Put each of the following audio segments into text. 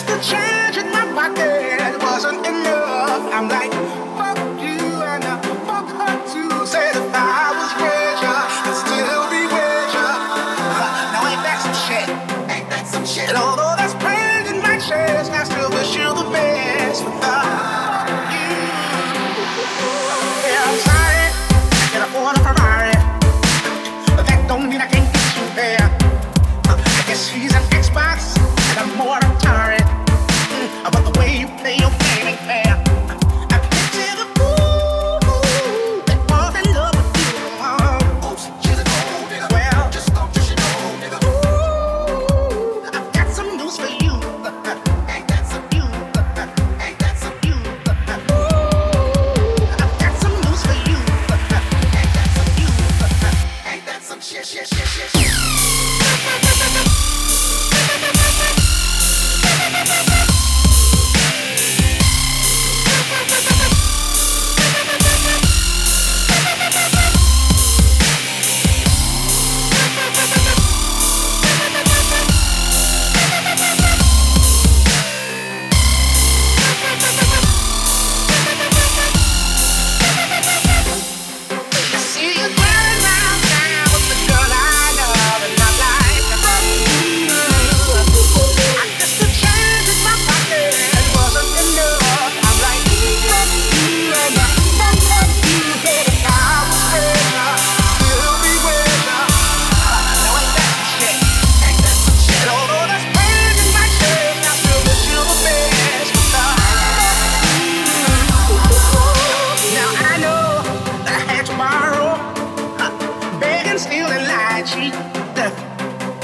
just the change in my pocket wasn't enough. I'm like.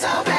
stop.